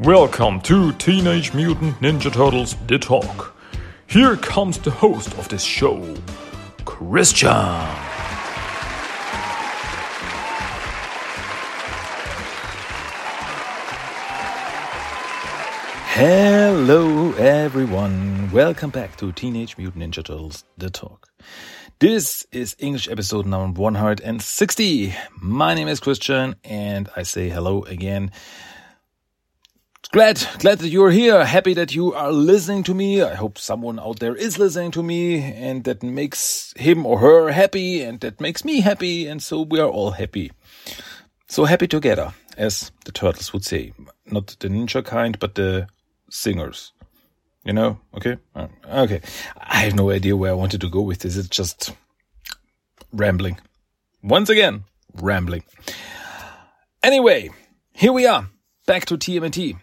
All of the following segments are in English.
Welcome to Teenage Mutant Ninja Turtles The Talk. Here comes the host of this show, Christian. Hello, everyone. Welcome back to Teenage Mutant Ninja Turtles The Talk. This is English episode number 160. My name is Christian and I say hello again. Glad, glad that you're here. Happy that you are listening to me. I hope someone out there is listening to me and that makes him or her happy and that makes me happy. And so we are all happy. So happy together, as the turtles would say. Not the ninja kind, but the singers. You know? Okay? Uh, okay. I have no idea where I wanted to go with this. It's just rambling. Once again, rambling. Anyway, here we are. Back to TMNT.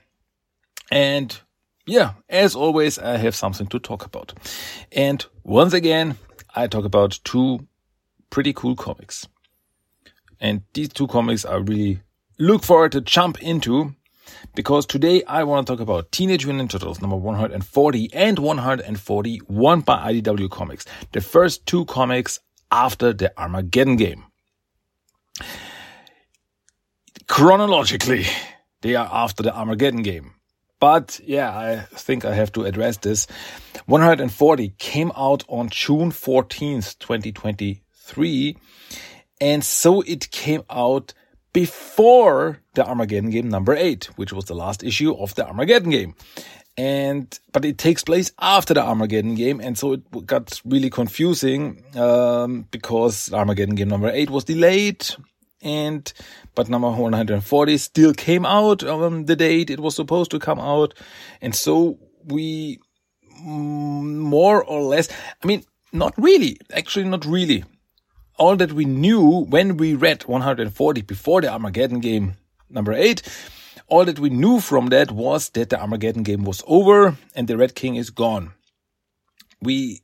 And yeah, as always, I have something to talk about. And once again, I talk about two pretty cool comics. And these two comics I really look forward to jump into because today I want to talk about Teenage Mutant Turtles number 140 and 141 by IDW Comics. The first two comics after the Armageddon game. Chronologically, they are after the Armageddon game. But yeah, I think I have to address this. 140 came out on June 14th, 2023. And so it came out before the Armageddon game number eight, which was the last issue of the Armageddon game. And, but it takes place after the Armageddon game. And so it got really confusing, um, because Armageddon game number eight was delayed and, but number 140 still came out on the date it was supposed to come out. And so we mm, more or less, I mean, not really, actually not really all that we knew when we read 140 before the Armageddon game number 8, all that we knew from that was that the Armageddon game was over and the Red King is gone. We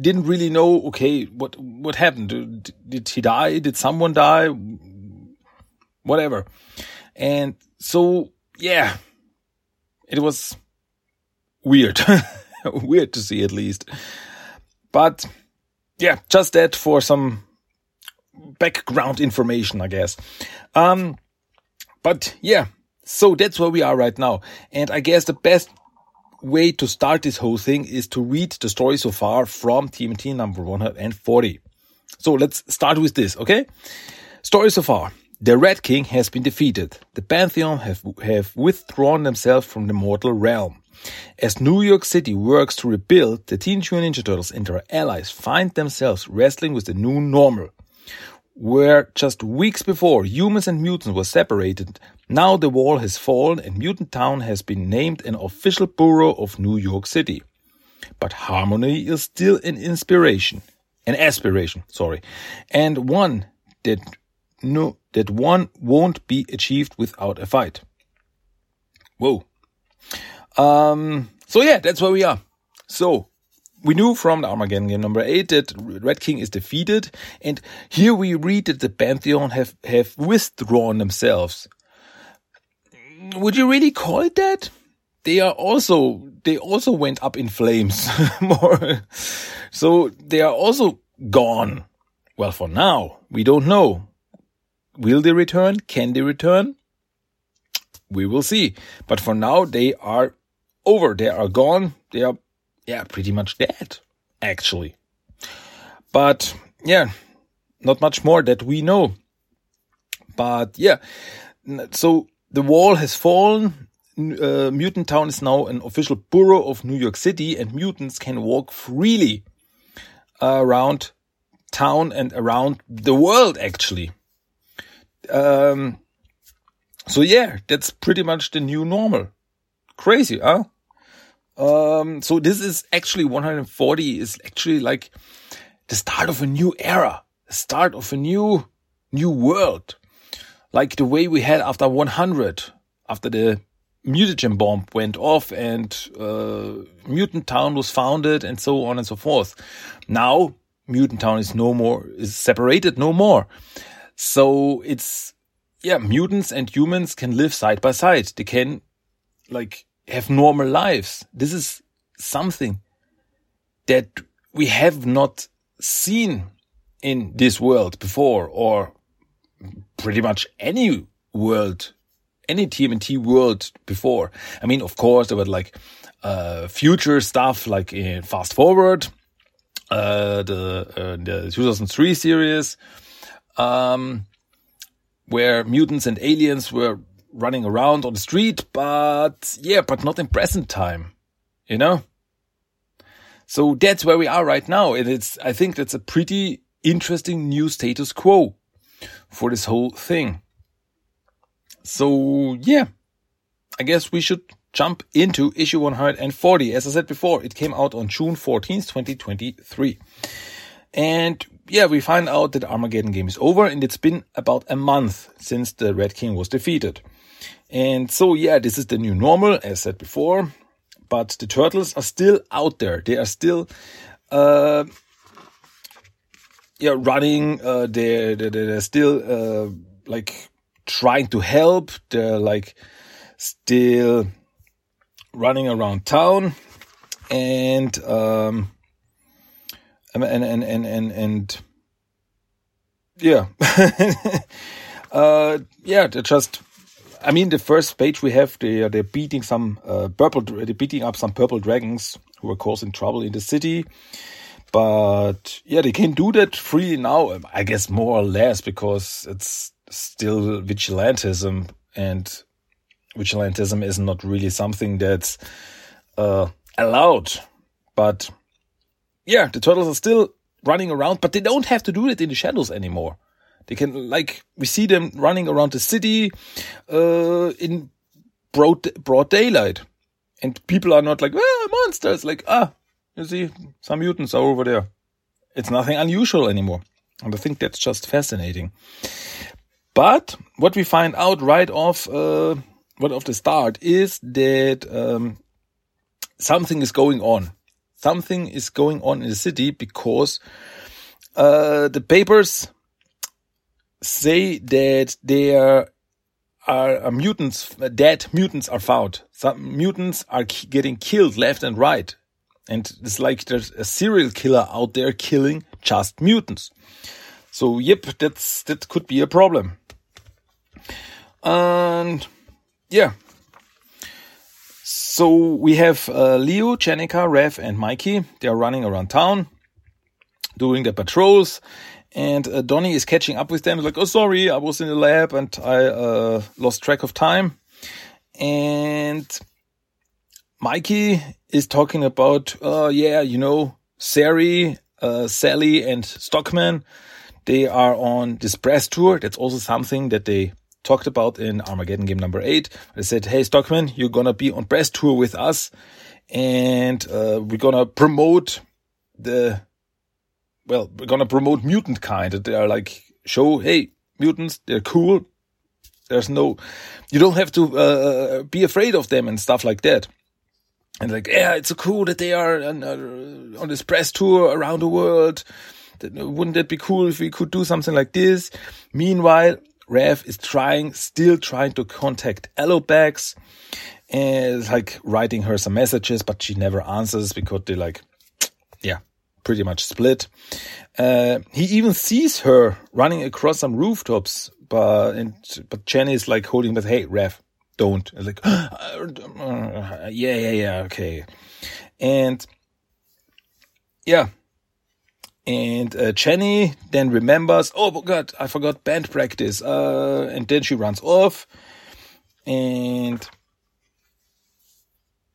didn't really know, okay, what, what happened? Did, did he die? Did someone die? Whatever. And so, yeah, it was weird. weird to see at least. But yeah, just that for some background information, I guess. Um, but yeah, so that's where we are right now. And I guess the best way to start this whole thing is to read the story so far from TMT number 140. So let's start with this, okay? Story so far. The Red King has been defeated. The Pantheon have, have withdrawn themselves from the mortal realm. As New York City works to rebuild, the Teenage Mutant Ninja Turtles and their allies find themselves wrestling with the new normal where just weeks before humans and mutants were separated, now the wall has fallen and Mutant Town has been named an official borough of New York City. But harmony is still an inspiration, an aspiration, sorry, and one that no, that one won't be achieved without a fight. Whoa. Um, so yeah, that's where we are. So we knew from the Armageddon game number eight that Red King is defeated, and here we read that the Pantheon have, have withdrawn themselves. Would you really call it that? They are also, they also went up in flames more. So they are also gone. Well, for now, we don't know. Will they return? Can they return? We will see. But for now, they are over. They are gone. They are yeah, pretty much dead, actually. But yeah, not much more that we know. But yeah, so the wall has fallen. Uh, Mutant Town is now an official borough of New York City, and mutants can walk freely around town and around the world, actually. Um, so yeah, that's pretty much the new normal. Crazy, huh? Um, so this is actually 140 is actually like the start of a new era, the start of a new, new world. Like the way we had after 100, after the mutagen bomb went off and, uh, Mutant Town was founded and so on and so forth. Now, Mutant Town is no more, is separated no more. So it's, yeah, mutants and humans can live side by side. They can like have normal lives. This is something that we have not seen in this world before or pretty much any world, any TMNT world before. I mean, of course, there were like uh, future stuff like in Fast Forward, uh, the uh, the 2003 series, um, where mutants and aliens were running around on the street, but yeah, but not in present time, you know. So that's where we are right now, and it's I think that's a pretty interesting new status quo for this whole thing. So yeah, I guess we should jump into issue 140. As I said before, it came out on June 14th, 2023. And yeah, we find out that Armageddon game is over and it's been about a month since the Red King was defeated. And so yeah, this is the new normal, as said before. But the turtles are still out there. They are still uh yeah, running, uh they're they're, they're still uh like trying to help. They're like still running around town and um and and and and, and yeah uh yeah they're just I mean, the first page we have, they, they're beating some uh, purple, they're beating up some purple dragons who are causing trouble in the city. But yeah, they can do that freely now, I guess more or less, because it's still vigilantism and vigilantism is not really something that's uh, allowed. But yeah, the turtles are still running around, but they don't have to do it in the shadows anymore. They can like we see them running around the city uh, in broad broad daylight, and people are not like ah monsters. Like ah, you see some mutants are over there. It's nothing unusual anymore, and I think that's just fascinating. But what we find out right off, uh, right off the start, is that um, something is going on. Something is going on in the city because uh, the papers say that there are mutants, dead mutants are found. Some mutants are getting killed left and right. And it's like there's a serial killer out there killing just mutants. So yep, that's, that could be a problem. And yeah. So we have uh, Leo, Jennika, Rev, and Mikey. They are running around town, doing their patrols, and uh, Donnie is catching up with them. Like, oh, sorry, I was in the lab and I uh, lost track of time. And Mikey is talking about, uh, yeah, you know, Sari, uh, Sally, and Stockman. They are on this press tour. That's also something that they talked about in Armageddon game number eight. They said, hey, Stockman, you're gonna be on press tour with us, and uh, we're gonna promote the well, we're gonna promote mutant kind. That They are like show, hey, mutants, they're cool. There's no, you don't have to uh, be afraid of them and stuff like that. And like, yeah, it's so cool that they are on, uh, on this press tour around the world. Wouldn't that be cool if we could do something like this? Meanwhile, Rev is trying, still trying to contact Alopex and like writing her some messages, but she never answers because they like, yeah, pretty much split. Uh, he even sees her running across some rooftops, but and but Jenny is like holding back. Hey, Rev, don't. It's like, yeah, yeah, yeah, okay, and yeah. And uh, Jenny then remembers, oh God, I forgot band practice. Uh, and then she runs off. And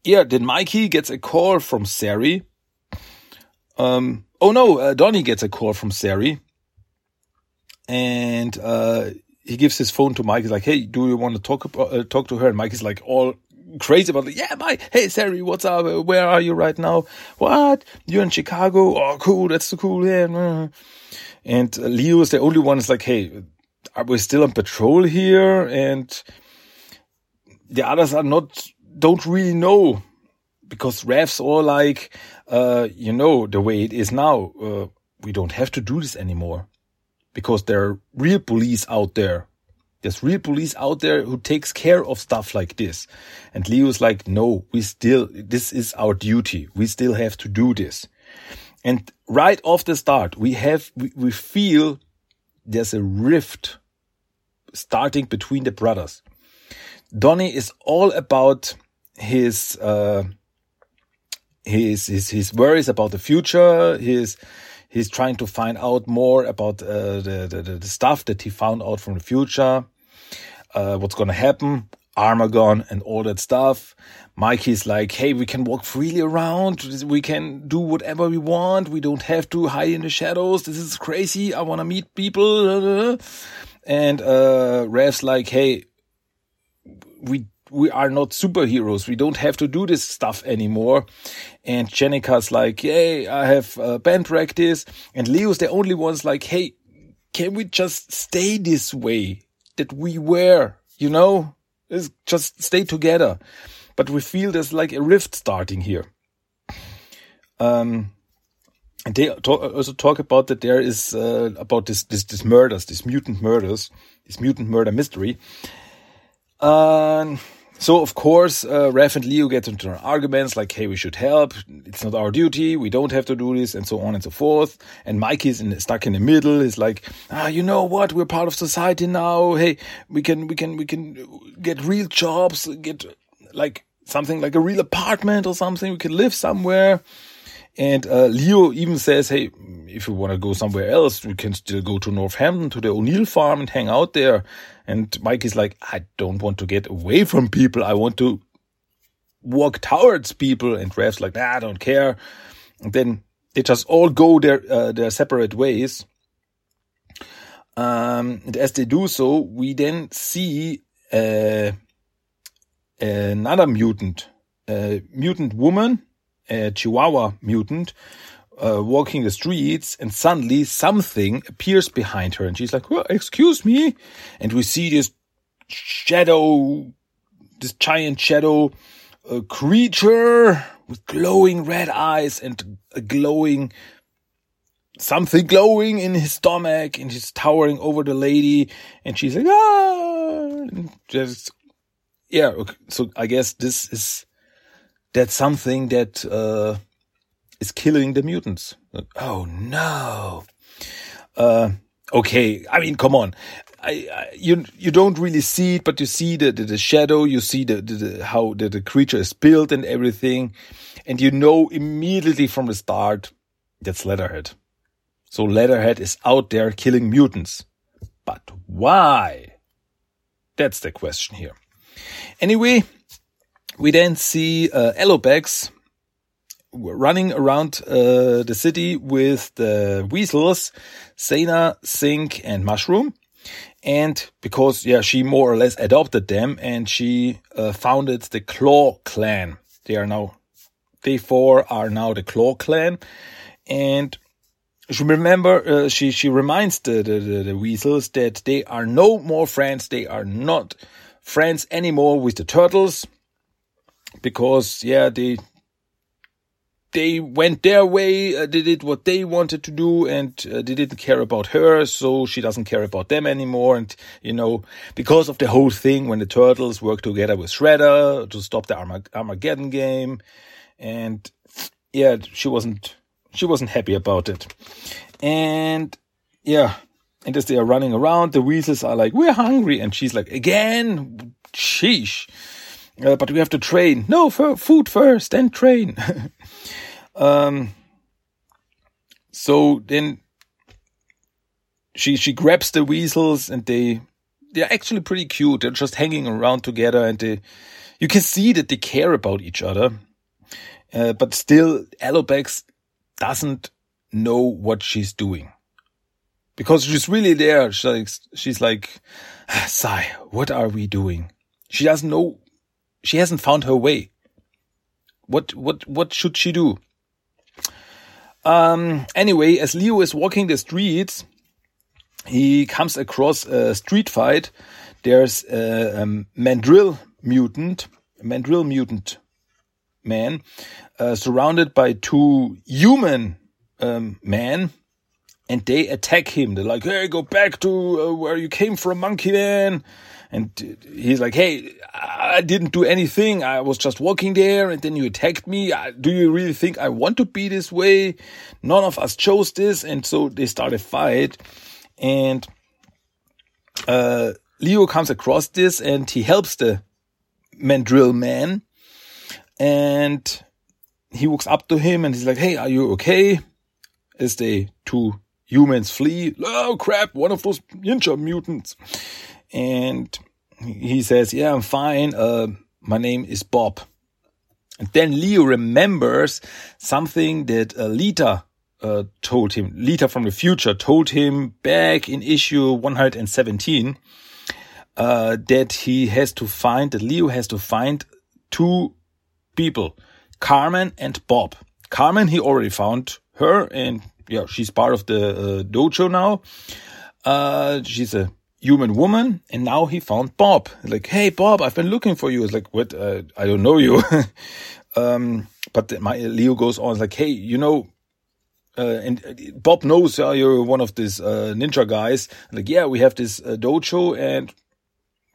yeah, then Mikey gets a call from Sari um, oh no, uh, Donnie gets a call from Sari. And uh, he gives his phone to Mike. He's like, "Hey, do you want to talk about, uh, talk to her?" And Mike is like all crazy about it. Yeah, Mike. Hey, Sari, what's up? Where are you right now? What? You're in Chicago? Oh, cool. That's so cool. Yeah. And uh, Leo is the only one. Is like, "Hey, are we still on patrol here?" And the others are not. Don't really know because Rev's all like, uh, you know, the way it is now, uh, we don't have to do this anymore because there are real police out there There's real police out there who takes care of stuff like this. And Leo's like, no, we still, this is our duty. We still have to do this. And right off the start, we have, we, we feel there's a rift starting between the brothers. Donnie is all about his, uh, his, his, his worries about the future, his, he's trying to find out more about uh, the, the, the stuff that he found out from the future uh, what's gonna happen, Armagon and all that stuff. Mikey's like, hey, we can walk freely around. We can do whatever we want. We don't have to hide in the shadows. This is crazy. I want to meet people. And, uh, Rev's like, hey, we, we are not superheroes. We don't have to do this stuff anymore. And Jennika's like, hey, I have uh, band practice. And Leo's the only one's like, hey, can we just stay this way? that we were, you know, just stay together. But we feel there's like a rift starting here. Um, and they talk, also talk about that there is uh, about this, this this murders, this mutant murders, this mutant murder mystery. Um, so of course, uh, Rev and Leo get into arguments like, "Hey, we should help. It's not our duty. We don't have to do this," and so on and so forth. And Mikey's in, stuck in the middle. He's like, "Ah, you know what? We're part of society now. Hey, we can, we can, we can get real jobs, get like something like a real apartment or something. We can live somewhere." And uh, Leo even says, "Hey, if you want to go somewhere else, we can still go to Northampton to the O'Neill farm and hang out there." And Mike is like, "I don't want to get away from people. I want to walk towards people." And Rev's like, nah, "I don't care." And then they just all go their uh, their separate ways. Um, and as they do so, we then see uh, another mutant, a mutant woman a Chihuahua mutant uh, walking the streets, and suddenly something appears behind her, and she's like, well, "Excuse me," and we see this shadow, this giant shadow uh, creature with glowing red eyes and a glowing something glowing in his stomach, and he's towering over the lady, and she's like, "Ah!" just yeah. Okay. So I guess this is that's something that uh, is killing the mutants. Oh no. Uh, okay, I mean, come on. I, I, you you don't really see it, but you see the the, the shadow. You see the, the, the how the, the creature is built and everything, and you know immediately from the start that's Leatherhead. So Leatherhead is out there killing mutants, but why? That's the question here. Anyway, we then see uh, running around uh, the city with the weasels, Sana, Sink, and Mushroom. And because, yeah, she more or less adopted them and she uh, founded the Claw clan. They are now, they four are now the Claw clan. And she remember, uh, she, she reminds the, the, the, the weasels that they are no more friends. They are not friends anymore with the turtles because yeah they they went their way, uh, they did what they wanted to do, and uh, they didn't care about her, so she doesn't care about them anymore. And you know, because of the whole thing, when the turtles worked together with Shredder to stop the Armageddon game, and yeah, she wasn't she wasn't happy about it. And yeah, and as they are running around, the weasels are like, "We're hungry," and she's like, "Again, sheesh." Uh, but we have to train. No, for food first, then train. um, so then she she grabs the weasels and they they're actually pretty cute. They're just hanging around together and they you can see that they care about each other. Uh, but still, Alopex doesn't know what she's doing because she's really there. She's like, she's like, ah, Sai, what are we doing? She doesn't know she hasn't found her way. What what what should she do? Um, anyway, as Leo is walking the streets, he comes across a street fight. There's a, a mandrill mutant, a mandrill mutant man, uh, surrounded by two human um, men, and they attack him. They're like, "Hey, go back to uh, where you came from, Monkey Man." And he's like, "Hey, I didn't do anything. I was just walking there, and then you attacked me. Do you really think I want to be this way? None of us chose this." And so they start a fight, and uh, Leo comes across this, and he helps the mandrill man, and he walks up to him, and he's like, "Hey, are you okay?" As they two humans flee. Oh crap, one of those ninja mutants. And he says, yeah, I'm fine. Uh, my name is Bob. And then Leo remembers something that uh, Lita uh, told him. Lita from the future told him back in issue 117 uh, that he has to find, that Leo has to find two people, Carmen and Bob. Carmen, he already found her and yeah, she's part of the uh, dojo now. Uh, she's a human woman, and now he found Bob. Like, hey, Bob, I've been looking for you. It's like, what? Uh, I don't know you. um, but my Leo goes on, like, hey, you know, uh, and uh, Bob knows uh, you're one of these uh, ninja guys. Like, yeah, we have this uh, dojo, and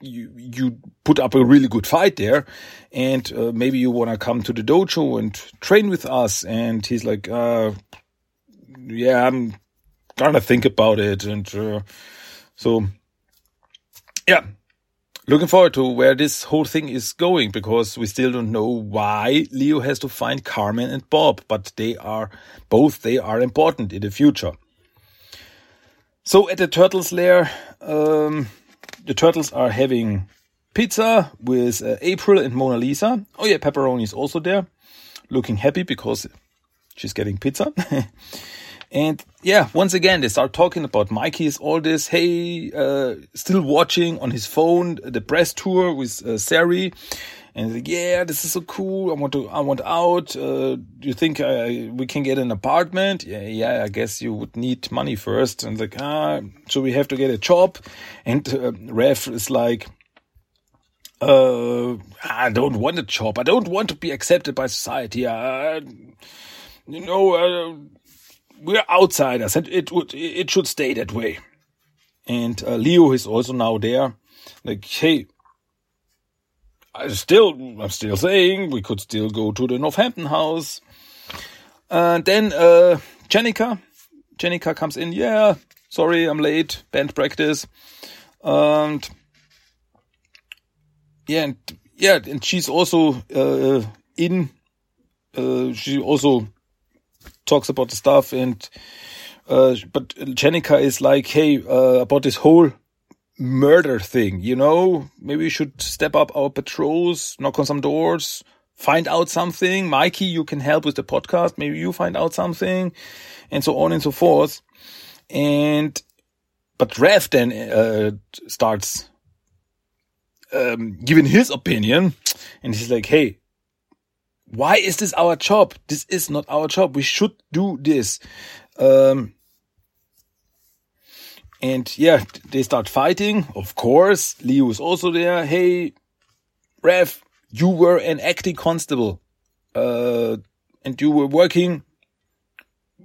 you you put up a really good fight there, and uh, maybe you want to come to the dojo and train with us. And he's like, yeah, I'm gonna think about it, and so yeah, looking forward to where this whole thing is going because we still don't know why Leo has to find Carmen and Bob, but they are both they are important in the future. So at the turtles lair, um, the turtles are having pizza with uh, April and Mona Lisa. Oh yeah, pepperoni is also there, looking happy because she's getting pizza. And yeah, once again, they start talking about Mikey's all this. Hey, uh, still watching on his phone the press tour with uh, Sari. And like, yeah, this is so cool. I want to, I want out. Uh, do you think uh, we can get an apartment? Yeah, yeah, I guess you would need money first. And like, ah, so we have to get a job. And uh, Ref is like, uh, I don't want a job. I don't want to be accepted by society. Uh, you know, uh, we're outsiders, and it would it should stay that way. And uh, Leo is also now there, like, hey, I still, I'm still saying we could still go to the Northampton house. And then uh, Jennika, Jennika comes in. Yeah, sorry, I'm late. Band practice. And yeah, and yeah, and she's also uh, in. Uh, she also talks about the stuff and uh, but Jennika is like, hey, uh, about this whole murder thing, you know, maybe we should step up our patrols, knock on some doors, find out something. Mikey, you can help with the podcast. Maybe you find out something and so on and so forth. And, but Rev then, uh, starts, um, giving his opinion and he's like, Hey, why is this our job? This is not our job. We should do this. Um, and yeah, they start fighting. Of course, Leo is also there. Hey, Rev, you were an acting constable, uh, and you were working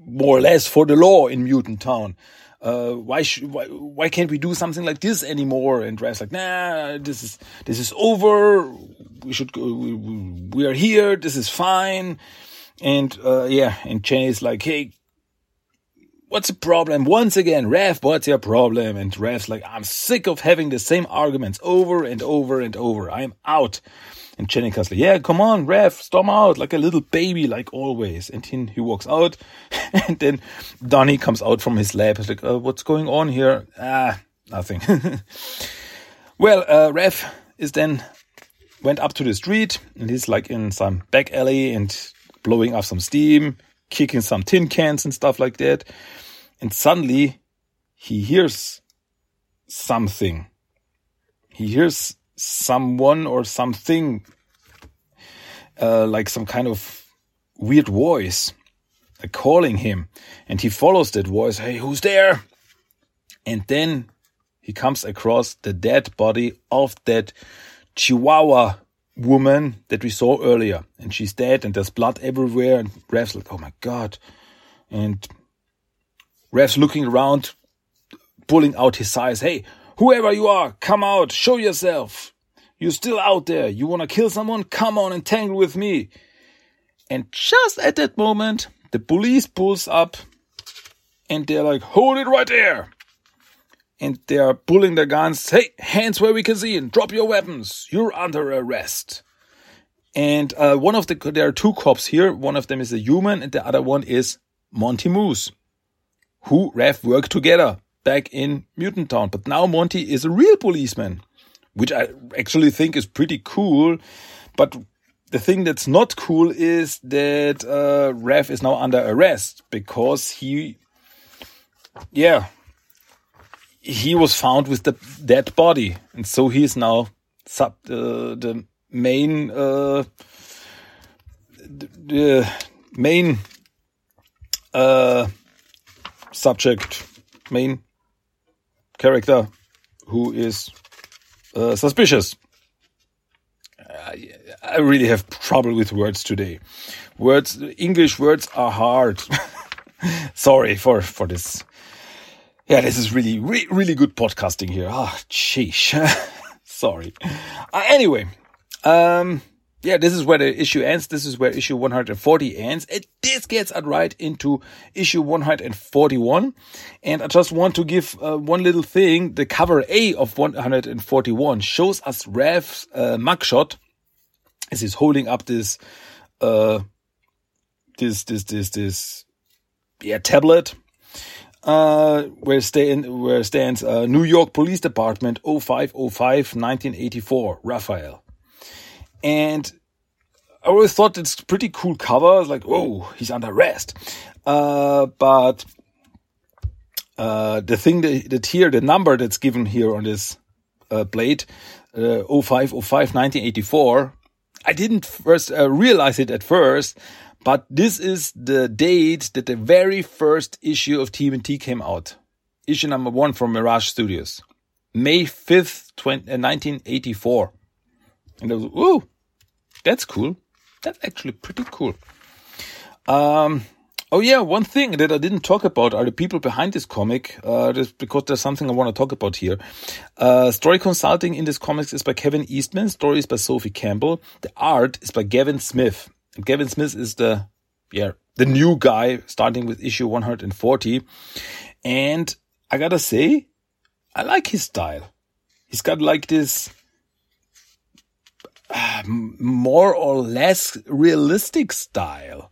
more or less for the law in Mutant Town. Uh, why, why, why can't we do something like this anymore? And Rev's like, nah, this is, this is over. We should go, we, we are here. This is fine. And, uh, yeah, and Jenny is like, hey, what's the problem? Once again, Rev, what's your problem? And Rev's like, I'm sick of having the same arguments over and over and over. I'm out. And Jennika's like, yeah, come on, Rev, storm out like a little baby, like always. And then he walks out. and then Donnie comes out from his lab. He's like, uh, what's going on here? Ah, nothing. well, uh, Rev is then went up to the street and he's like in some back alley and blowing off some steam, kicking some tin cans and stuff like that. And suddenly he hears something. He hears someone or something, uh, like some kind of weird voice uh, calling him. And he follows that voice. Hey, who's there? And then he comes across the dead body of that Chihuahua woman that we saw earlier. And she's dead and there's blood everywhere. And Rev's like, oh my God. And Ref's looking around, pulling out his sais. Hey, whoever you are, come out, show yourself. You're still out there. You want to kill someone? Come on and tangle with me. And just at that moment, the police pulls up and they're like, hold it right there. And they're pulling their guns. Hey, hands where we can see and drop your weapons. You're under arrest. And uh, one of the, there are two cops here. One of them is a human and the other one is Monty Moose, who Rev worked together back in Mutant Town. But now Monty is a real policeman, which I actually think is pretty cool. But the thing that's not cool is that uh, Rev is now under arrest because he, yeah, he was found with the dead body, and so he is now sub uh, the main uh, the main uh, subject, main character who is uh, suspicious. I, I really have trouble with words today. Words, English words are hard. Sorry for for this. Yeah, this is really, really, really good podcasting here. Ah, oh, sheesh. Sorry. Uh, anyway, um, yeah, this is where the issue ends. This is where issue 140 ends. And this gets right into issue 141. And I just want to give uh, one little thing. The cover A of 141 shows us Rev's uh, mugshot as he's holding up this, uh, this, this, this, this, yeah, tablet. Uh, where, stand, where stands uh, New York Police Department 0505 1984, Raphael. And I always thought it's pretty cool cover. Like, whoa, he's under arrest. Uh, but uh, the thing that, that, here, the number that's given here on this uh, blade, uh, 0505 1984, I didn't first uh, realize it at first, but this is the date that the very first issue of TMNT came out. Issue number one from Mirage Studios. May 5th, 20, uh, 1984. And I was, ooh, that's cool. That's actually pretty cool. Um, oh yeah, one thing that I didn't talk about are the people behind this comic, uh, because there's something I want to talk about here. Uh, story consulting in this comics is by Kevin Eastman. Story is by Sophie Campbell. The art is by Gavin Smith. And Gavin Smith is the, yeah, the new guy starting with issue 140. And I gotta say, I like his style. He's got like this, more or less realistic style,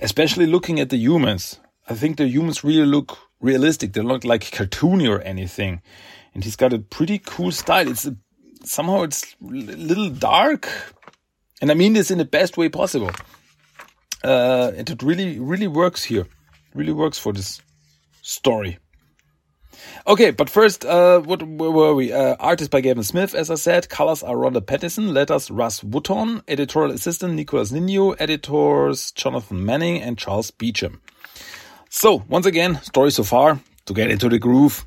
especially looking at the humans. I think the humans really look realistic. They look like cartoony or anything. And he's got a pretty cool style. It's a, somehow it's a little dark. And I mean this in the best way possible. Uh, and it really, really works here. Really works for this story. Okay, but first, uh, what where were we? Uh, artist by Gavin Smith, as I said. Colors are Rhonda Pattison. Letters Rus Wooton. Editorial assistant Nicholas Nino. Editors Jonathan Manning and Charles Beecham. So, once again, story so far. To get into the groove.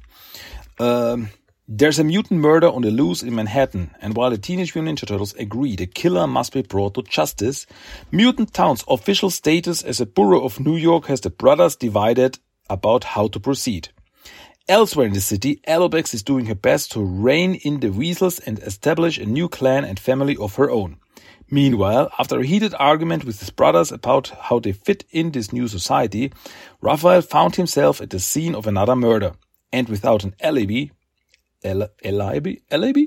Um, there's a mutant murder on the loose in Manhattan, and while the Teenage Mutant Ninja Turtles agree the killer must be brought to justice, Mutant Town's official status as a borough of New York has the brothers divided about how to proceed. Elsewhere in the city, Alopex is doing her best to rein in the Weasels and establish a new clan and family of her own. Meanwhile, after a heated argument with his brothers about how they fit in this new society, Raphael found himself at the scene of another murder. And without an alibi, alibi, alibi?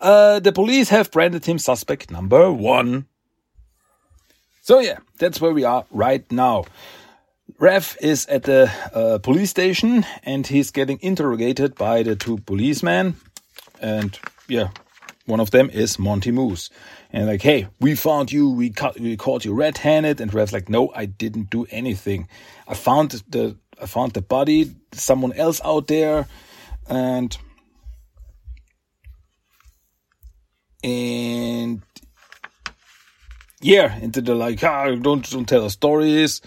Uh, the police have branded him suspect number one. So yeah, that's where we are right now. Rev is at the uh, police station and he's getting interrogated by the two policemen. And yeah, one of them is Monty Moose. And like, hey, we found you, we, ca- we caught you red-handed. And Rev's like, no, I didn't do anything. I found the I found the body, someone else out there, and and yeah, and they're like, ah, don't don't tell us stories.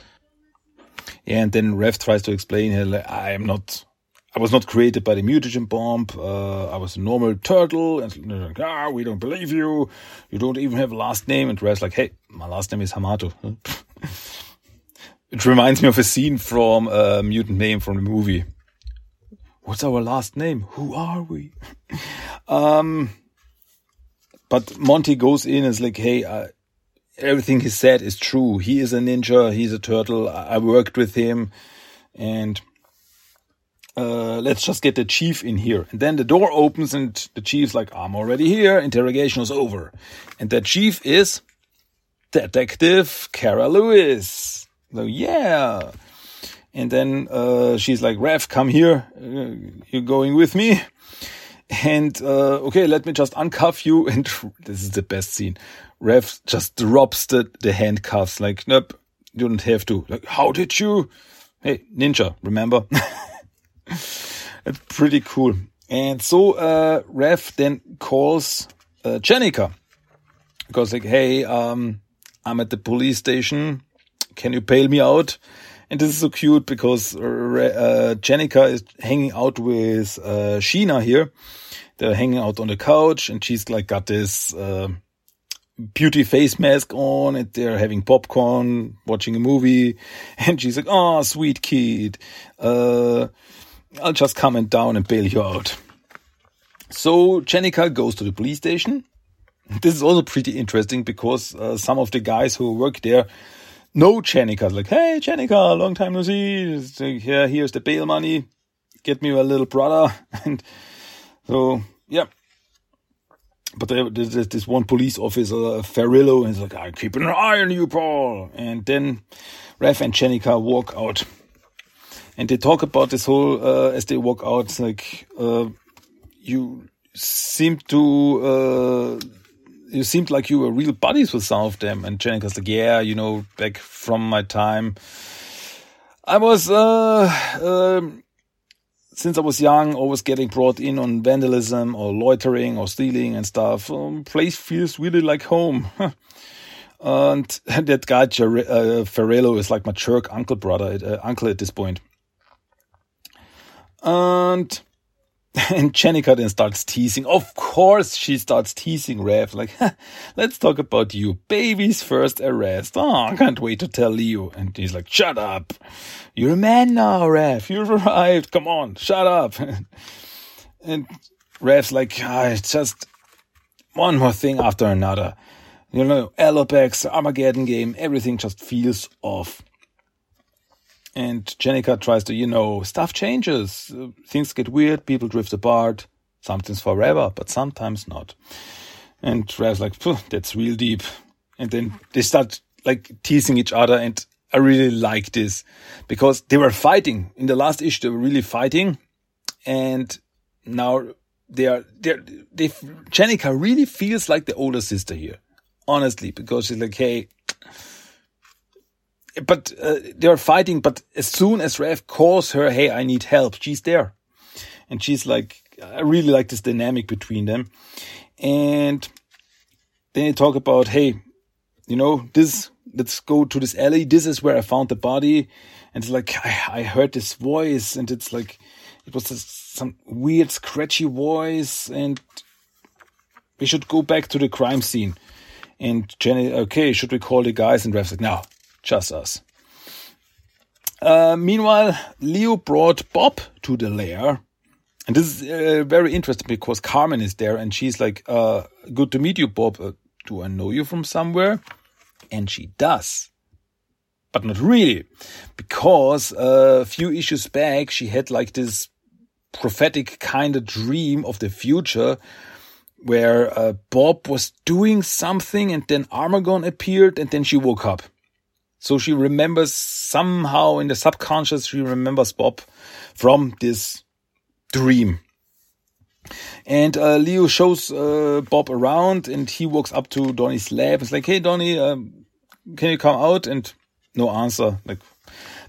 Yeah, and then Rev tries to explain, like, I am not, I was not created by the mutagen bomb. Uh, I was a normal turtle. And like, ah, we don't believe you. You don't even have a last name. And Rev's like, hey, my last name is Hamato. it reminds me of a scene from uh, Mutant Mayhem from the movie. What's our last name? Who are we? um, but Monty goes in and is like, hey, uh, everything he said is true. He is a ninja. He's a turtle. I worked with him and uh, let's just get the chief in here. And then the door opens and the chief's like, I'm already here. Interrogation is over. And the chief is Detective Kara Lewis. So yeah. And then uh, she's like, Rev, come here. Uh, you're going with me. And uh, okay, let me just uncuff you. And this is the best scene. Rev just drops the, the handcuffs. Like, nope, you don't have to. Like, how did you? Hey, ninja, remember? pretty cool. And so uh, Rev then calls uh, Jennika because like, hey, um, I'm at the police station. Can you bail me out? And this is so cute because uh, Jennika is hanging out with uh, Sheena here. They're hanging out on the couch and she's like got this uh, beauty face mask on and they're having popcorn, watching a movie. And she's like, oh, sweet kid. Uh, I'll just come and down and bail you out. So Jennika goes to the police station. This is also pretty interesting because uh, some of the guys who work there know Jennika. Like, hey, Jennika, long time no see. Like, yeah, here's the bail money. Get me a little brother. And so, yeah. But there's this one police officer, Ferrillo, and he's like, I'm keeping an eye on you, Paul. And then Rev and Jennika walk out and they talk about this whole uh, as they walk out. Like uh, you seem to uh, you seemed like you were real buddies with some of them. And Jennika's like, yeah, you know, back from my time, I was uh, um, since I was young, always getting brought in on vandalism or loitering or stealing and stuff. Um, place feels really like home. and that guy, uh, Farillo, is like my jerk uncle brother, uh, uncle at this point. And and Jennika then starts teasing. Of course, she starts teasing Rev, like, let's talk about you. Baby's first arrest. Oh, I can't wait to tell Leo. And he's like, shut up. You're a man now, Rev. You've arrived. Come on, shut up. and Rev's like, ah, just one more thing after another. You know, Alopex, Armageddon game, everything just feels off. And Jennika tries to, you know, stuff changes. Things get weird. People drift apart. Sometimes forever, but sometimes not. And Rev's like, that's real deep. And then they start like teasing each other. And I really like this because they were fighting in the last issue. They were really fighting. And now they are, they're, they, Jennika really feels like the older sister here. Honestly, because she's like, hey, but uh, they're fighting. But as soon as Rev calls her, "Hey, I need help," she's there, and she's like, I really like this dynamic between them. And then they talk about, "Hey, you know, this. Let's go to this alley. This is where I found the body." And it's like I, I heard this voice, and it's like it was some weird scratchy voice, and we should go back to the crime scene. And Jenny, okay, should we call the guys? And Rev's like, no, just us. Uh, meanwhile, Leo brought Bob to the lair. And this is uh, very interesting because Carmen is there and she's like, uh, good to meet you, Bob. Uh, do I know you from somewhere? And she does. But not really. Because uh, a few issues back, she had like this prophetic kind of dream of the future where uh, Bob was doing something and then Armagon appeared and then she woke up. So she remembers somehow in the subconscious, she remembers Bob from this dream. And uh, Leo shows uh, Bob around and he walks up to Donnie's lab. It's like, hey, Donnie, um, can you come out? And no answer. Like,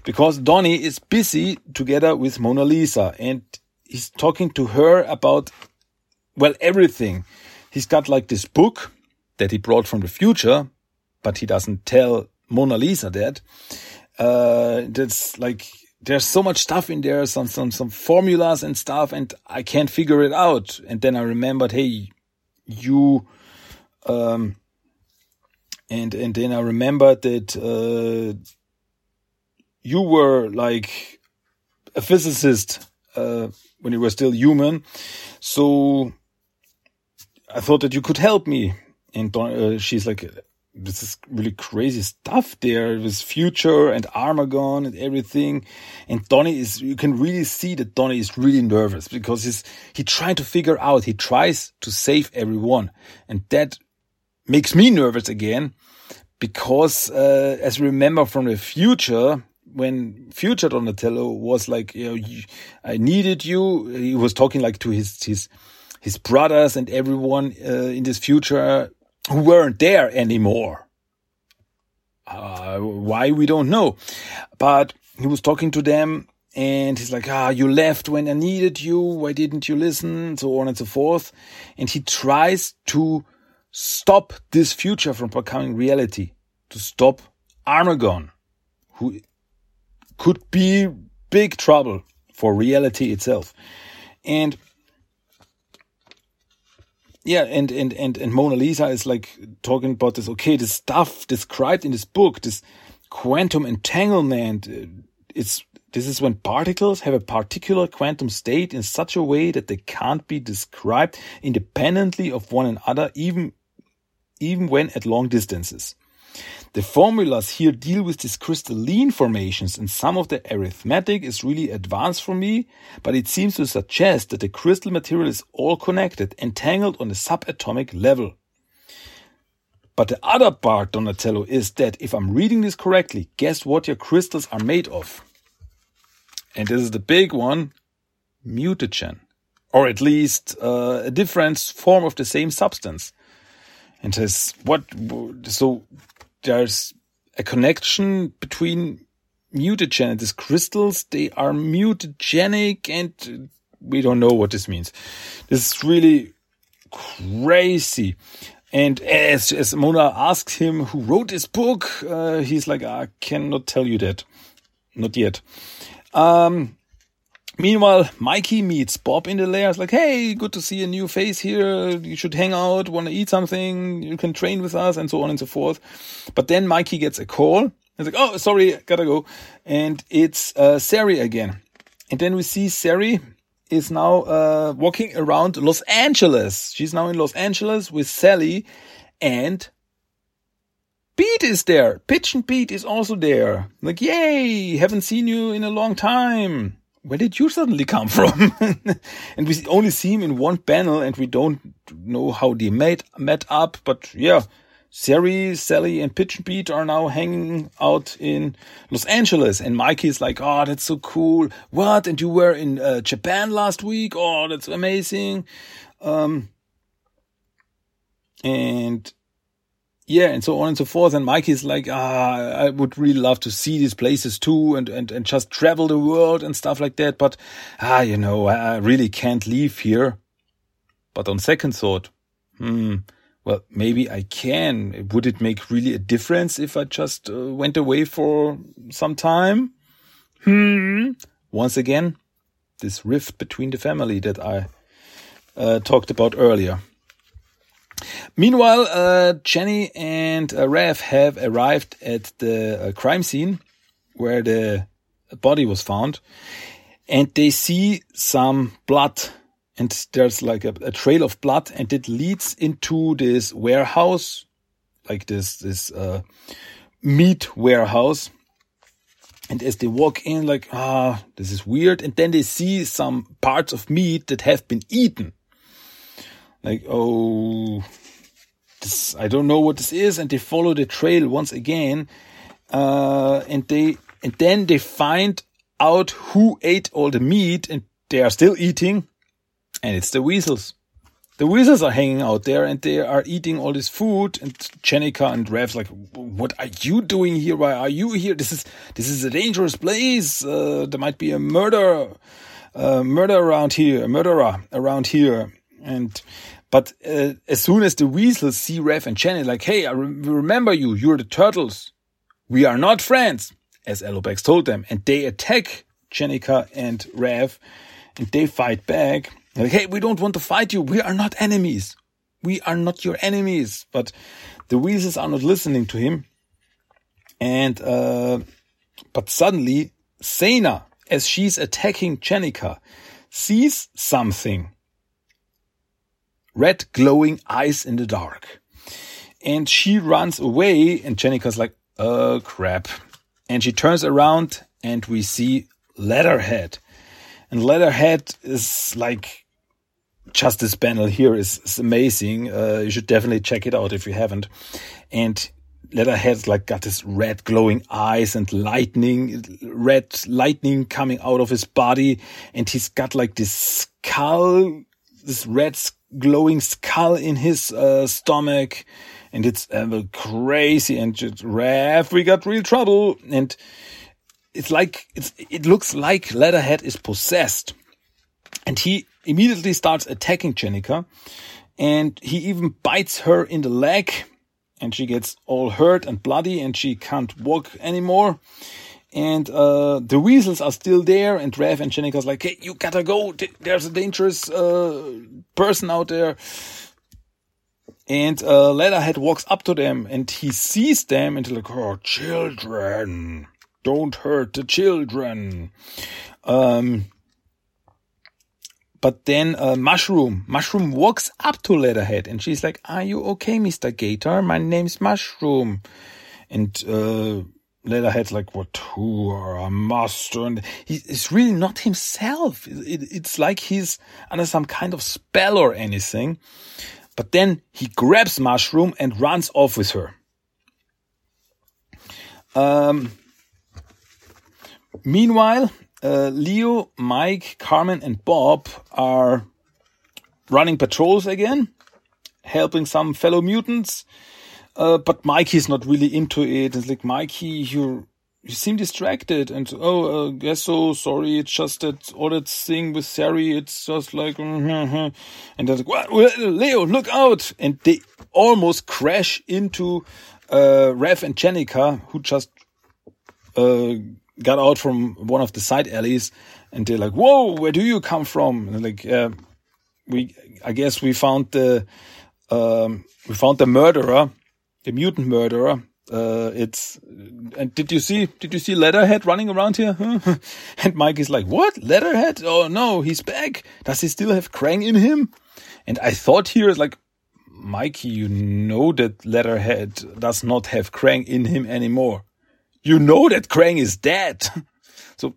because Donnie is busy together with Mona Lisa and he's talking to her about, well, everything. He's got like this book that he brought from the future, but he doesn't tell Mona Lisa did. Uh, that's like there's so much stuff in there, some some some formulas and stuff, and I can't figure it out. And then I remembered, hey, you, um, and and then I remembered that uh, you were like a physicist uh, when you were still human. So I thought that you could help me. And uh, she's like, this is really crazy stuff there with future and Armaggon and everything. And Donnie is, you can really see that Donnie is really nervous because he's, he trying to figure out, he tries to save everyone. And that makes me nervous again because, uh, as we remember from the future, when future Donatello was like, you know, I needed you, he was talking like to his, his, his brothers and everyone uh, in this future who weren't there anymore. Uh, why we don't know, but he was talking to them and he's like, ah, you left when I needed you. Why didn't you listen? So on and so forth. And he tries to stop this future from becoming reality, to stop Armaggon, who could be big trouble for reality itself. And yeah, and, and, and, and Mona Lisa is like talking about this, okay, this stuff described in this book, this quantum entanglement, uh, it's, this is when particles have a particular quantum state in such a way that they can't be described independently of one another, even, even when at long distances. The formulas here deal with these crystalline formations and some of the arithmetic is really advanced for me, but it seems to suggest that the crystal material is all connected, entangled on a subatomic level. But the other part, Donatello, is that if I'm reading this correctly, guess what your crystals are made of? And this is the big one, mutagen. Or at least uh, a different form of the same substance. And says, what, so there's a connection between mutagen these crystals. They are mutagenic and we don't know what this means. This is really crazy. And as, as Mona asks him who wrote this book, uh, he's like, I cannot tell you that. Not yet. Um, Meanwhile, Mikey meets Bob in the. It's like, hey, good to see a new face here. You should hang out, want to eat something. You can train with us and so on and so forth. But then Mikey gets a call. He's like, oh, sorry, gotta go. And it's uh, Sari again. And then we see Sari is now uh, walking around Los Angeles. She's now in Los Angeles with Sally and Pete is there. Pitch and Pete is also there. Like, yay, haven't seen you in a long time where did you suddenly come from? and we only see him in one panel and we don't know how they met, met up. But yeah, Sari, Sally and and Pete are now hanging out in Los Angeles. And Mikey is like, oh, that's so cool. What? And you were in uh, Japan last week? Oh, that's amazing. Um, and yeah, and so on and so forth. And Mikey's like, ah, I would really love to see these places too and, and, and just travel the world and stuff like that. But, ah, you know, I really can't leave here. But on second thought, hmm, well, maybe I can. Would it make really a difference if I just uh, went away for some time? Hmm. Once again, this rift between the family that I uh, talked about earlier. Meanwhile, uh, Jenny and uh, Rev have arrived at the uh, crime scene where the body was found and they see some blood and there's like a, a trail of blood and it leads into this warehouse, like this, this, uh, meat warehouse. And as they walk in, like, ah, this is weird. And then they see some parts of meat that have been eaten. Like, oh, this, I don't know what this is, and they follow the trail once again, uh, and they and then they find out who ate all the meat, and they are still eating, and it's the weasels. The weasels are hanging out there, and they are eating all this food. And Jennika and Rev's like, "What are you doing here? Why are you here? This is this is a dangerous place. Uh, there might be a murder." Uh, murder around here, a murderer around here. And but uh, as soon as the weasels see Rev and Jenny, like, hey, I re remember you, you're the turtles. We are not friends, as Alopex told them. And they attack Jennika and Rev, and they fight back. Like, hey, we don't want to fight you. We are not enemies. We are not your enemies. But the weasels are not listening to him. And uh, But suddenly, Zaina, as she's attacking Jennika, sees something. Red glowing eyes in the dark. And she runs away and Jennika's like, oh crap. And she turns around and we see Leatherhead. And Leatherhead is like just this panel here is, is amazing. Uh, you should definitely check it out if you haven't. And Leatherhead's like got this red glowing eyes and lightning, red lightning coming out of his body. And he's got like this skull, this red glowing skull in his uh, stomach. And it's uh, crazy and just, we got real trouble. And it's like, it's, it looks like Leatherhead is possessed. And he immediately starts attacking Jennika, And he even bites her in the leg and she gets all hurt and bloody and she can't walk anymore. And uh, the weasels are still there, and Rev and Jennika's like, "Hey, you gotta go! There's a dangerous uh, person out there." And uh, Leatherhead walks up to them, and he sees them, and he's like, "Oh, children! Don't hurt the children!" Um, but then uh, Mushroom, Mushroom walks up to Leatherhead and she's like, "Are you okay, Mister Gator? My name's Mushroom." And uh, Leatherhead's like, "What? Who are a master?" And he's really not himself. It, it's like he's under some kind of spell or anything. But then he grabs Mushroom and runs off with her. Um, meanwhile, uh, Leo, Mike, Carmen, and Bob are running patrols again, helping some fellow mutants. Uh, but Mikey's not really into it. It's like, Mikey, you you seem distracted. And, oh, uh, guess so. Sorry. It's just that all that thing with Sari. It's just like, mm-hmm. and they're like, what? Leo, look out. And they almost crash into, uh, Rev and Jennika, who just, uh, got out from one of the side alleys and they're like, whoa, where do you come from? And like, uh, we, I guess we found the, um, we found the murderer, the mutant murderer. Uh, it's, and did you see, did you see Leatherhead running around here? and Mike is like, what? Leatherhead? Oh no, he's back. Does he still have Krang in him? And I thought here is like, Mikey, you know that Leatherhead does not have Krang in him anymore you know that Krang is dead. so,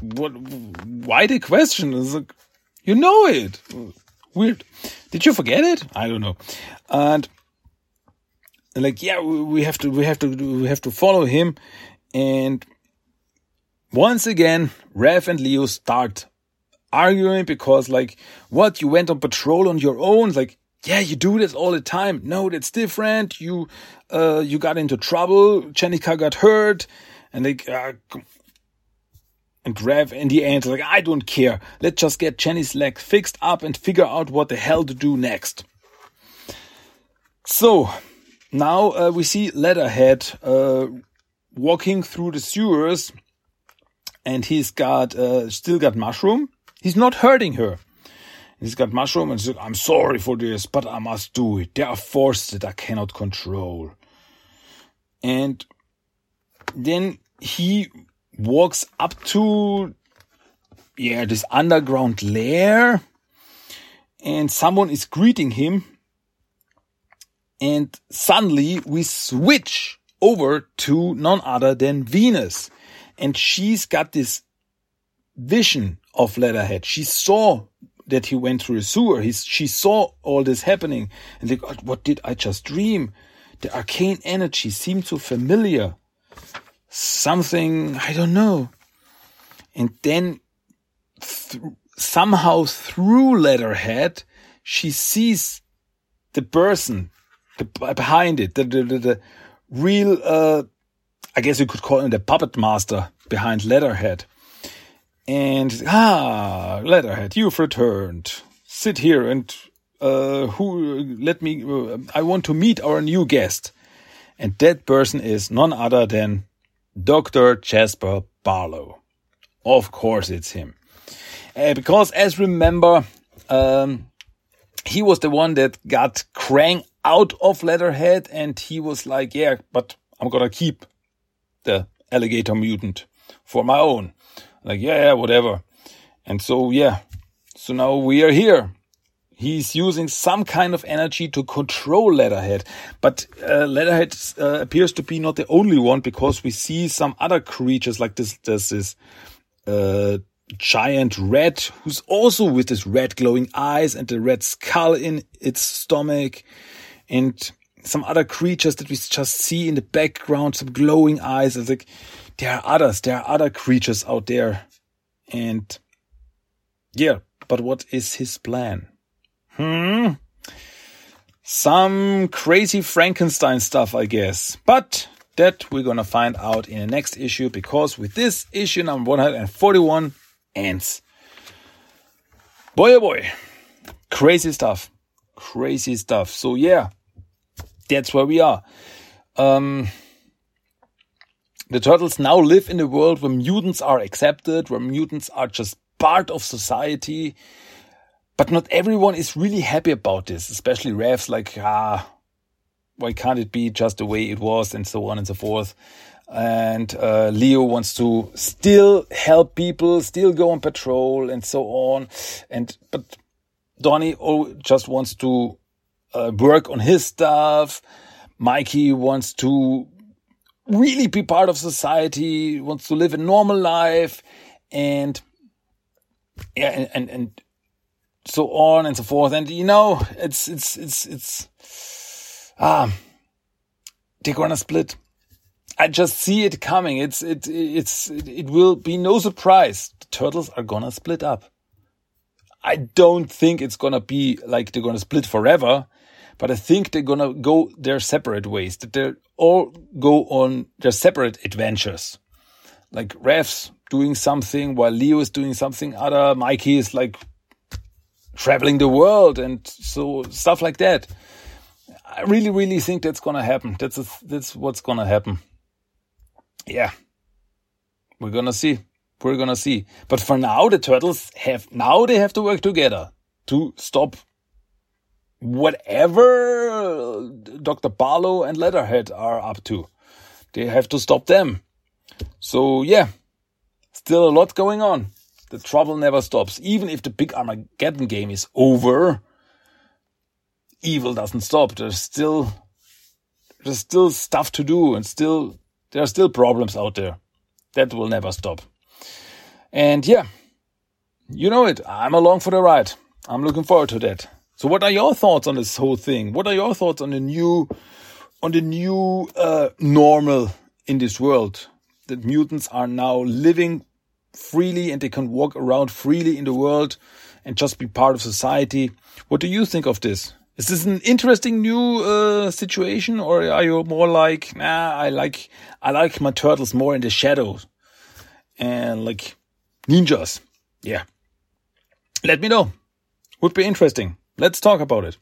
what? Why the question? It's like, you know it. Weird. Did you forget it? I don't know. And like, yeah, we have to, we have to, we have to follow him. And once again, Rev and Leo start arguing because like, what? You went on patrol on your own? Like, yeah, you do this all the time. No, that's different. You, uh, you got into trouble. Jennika got hurt and like, uh, and Rev in the end, like, I don't care. Let's just get Jenny's leg fixed up and figure out what the hell to do next. So now uh, we see Leatherhead uh, walking through the sewers, and he's got uh, still got Mushroom. He's not hurting her. He's got mushroom and I'm sorry for this, but I must do it. There are forces that I cannot control. And then he walks up to, yeah, this underground lair and someone is greeting him. And suddenly we switch over to none other than Venus. And she's got this vision of Leatherhead. She saw that he went through a sewer. He's, she saw all this happening and like, oh, what did I just dream? The arcane energy seemed so familiar. Something, I don't know. And then th somehow through Leatherhead, she sees the person the, behind it, the, the, the, the real, uh, I guess you could call him the puppet master behind Leatherhead. And ah, Leatherhead, you've returned. Sit here and uh, who let me. Uh, I want to meet our new guest, and that person is none other than Doctor Jasper Barlow. Of course, it's him, uh, because as remember, um, he was the one that got Krang out of Leatherhead, and he was like, "Yeah, but I'm gonna keep the alligator mutant for my own. Like, yeah, yeah, whatever. And so, yeah. So now we are here. He's using some kind of energy to control Leatherhead. But uh, Leatherhead uh, appears to be not the only one because we see some other creatures like this. There's this uh, giant rat who's also with this red glowing eyes and the red skull in its stomach. And some other creatures that we just see in the background, some glowing eyes. It's like there are others, there are other creatures out there. And yeah, but what is his plan? Hmm. Some crazy Frankenstein stuff, I guess. But that we're gonna find out in the next issue because with this issue number 141 ends. Boy oh boy. Crazy stuff. Crazy stuff. So yeah, that's where we are. Um, the turtles now live in a world where mutants are accepted, where mutants are just part of society. But not everyone is really happy about this, especially Raph's like, ah, why can't it be just the way it was and so on and so forth. And uh, Leo wants to still help people, still go on patrol and so on. And but Donnie just wants to uh, work on his stuff. Mikey wants to really be part of society, wants to live a normal life, and yeah, and, and, and so on and so forth. And you know, it's it's it's it's ah, they're gonna split. I just see it coming. It's it it's it will be no surprise. The turtles are gonna split up. I don't think it's gonna be like they're gonna split forever, but I think they're gonna go their separate ways. That they all go on their separate adventures. Like Raph's doing something while Leo is doing something other. Mikey is like traveling the world and so stuff like that. I really, really think that's gonna happen. That's a, that's what's gonna happen. Yeah, we're gonna see. We're gonna see. But for now, the turtles have now they have to work together to stop whatever Dr. Barlow and Leatherhead are up to. They have to stop them. So yeah, still a lot going on. The trouble never stops. Even if the big Armageddon game is over, evil doesn't stop. There's still, there's still stuff to do and still, there are still problems out there. That will never stop. And yeah, you know it. I'm along for the ride. I'm looking forward to that. So what are your thoughts on this whole thing? What are your thoughts on the new, on the new, uh, normal in this world? That mutants are now living freely and they can walk around freely in the world and just be part of society. What do you think of this? Is this an interesting new uh, situation, or are you more like, nah, I like, I like my turtles more in the shadows and like ninjas? Yeah, let me know. Would be interesting. Let's talk about it.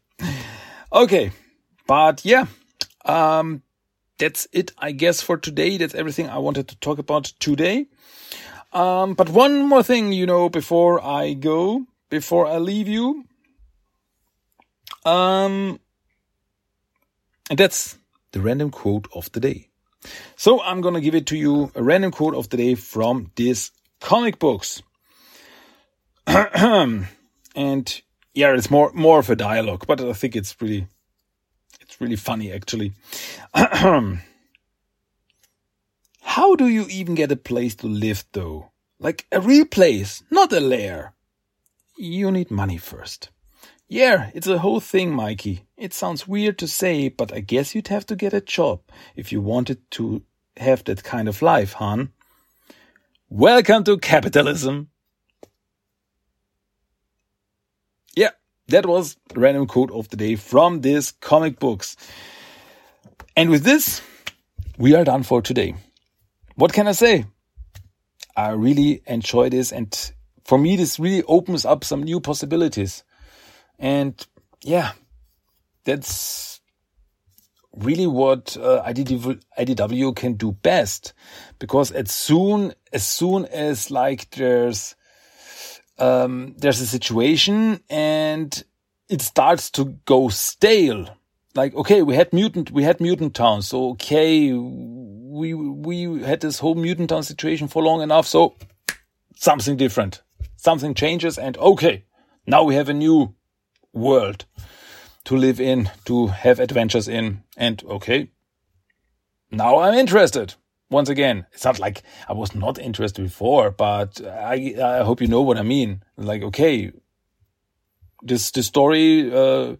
Okay, but yeah, um, that's it, I guess, for today. That's everything I wanted to talk about today. Um, but one more thing, you know, before I go, before I leave you, um, and that's the random quote of the day. So I'm gonna give it to you a random quote of the day from this comic books. and yeah, it's more more of a dialogue, but I think it's really it's really funny actually. How do you even get a place to live though? Like a real place, not a lair. You need money first. Yeah, it's a whole thing, Mikey. It sounds weird to say, but I guess you'd have to get a job if you wanted to have that kind of life, hon. Welcome to capitalism. Yeah, that was random quote of the day from this comic books. And with this, we are done for today what can I say? I really enjoy this. And for me, this really opens up some new possibilities. And yeah, that's really what uh, IDW, IDW can do best. Because as soon, as soon as like there's, um, there's a situation and it starts to go stale. Like, okay, we had mutant, we had mutant towns. So, okay, we we had this whole mutant town situation for long enough, so something different. Something changes and okay, now we have a new world to live in, to have adventures in, and okay, now I'm interested. Once again, it's not like I was not interested before, but I I hope you know what I mean. Like, okay, this this story uh,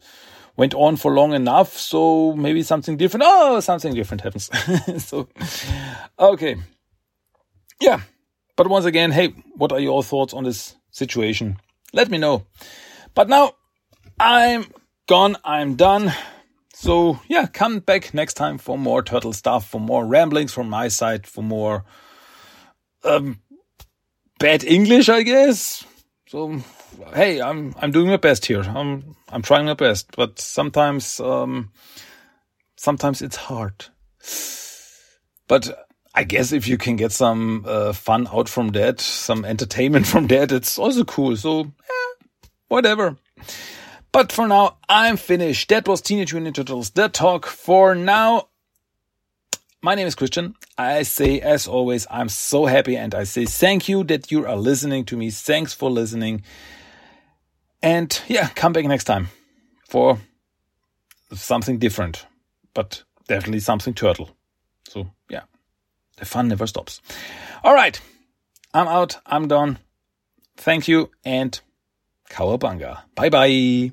went on for long enough, so maybe something different. Oh, something different happens. so, okay, yeah. But once again, hey, what are your thoughts on this situation? Let me know. But now I'm gone. I'm done. So yeah, come back next time for more turtle stuff, for more ramblings from my side, for more um, bad English, I guess. So hey, I'm I'm doing my best here. I'm I'm trying my best, but sometimes um, sometimes it's hard. But I guess if you can get some uh, fun out from that, some entertainment from that, it's also cool. So yeah, whatever. But for now, I'm finished. That was Teenage Mutant Ninja Turtles, the talk for now. My name is Christian. I say, as always, I'm so happy and I say thank you that you are listening to me. Thanks for listening. And yeah, come back next time for something different, but definitely something turtle. So yeah, the fun never stops. All right. I'm out. I'm done. Thank you and cowabunga. Bye bye.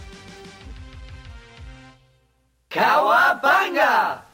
Cowabunga!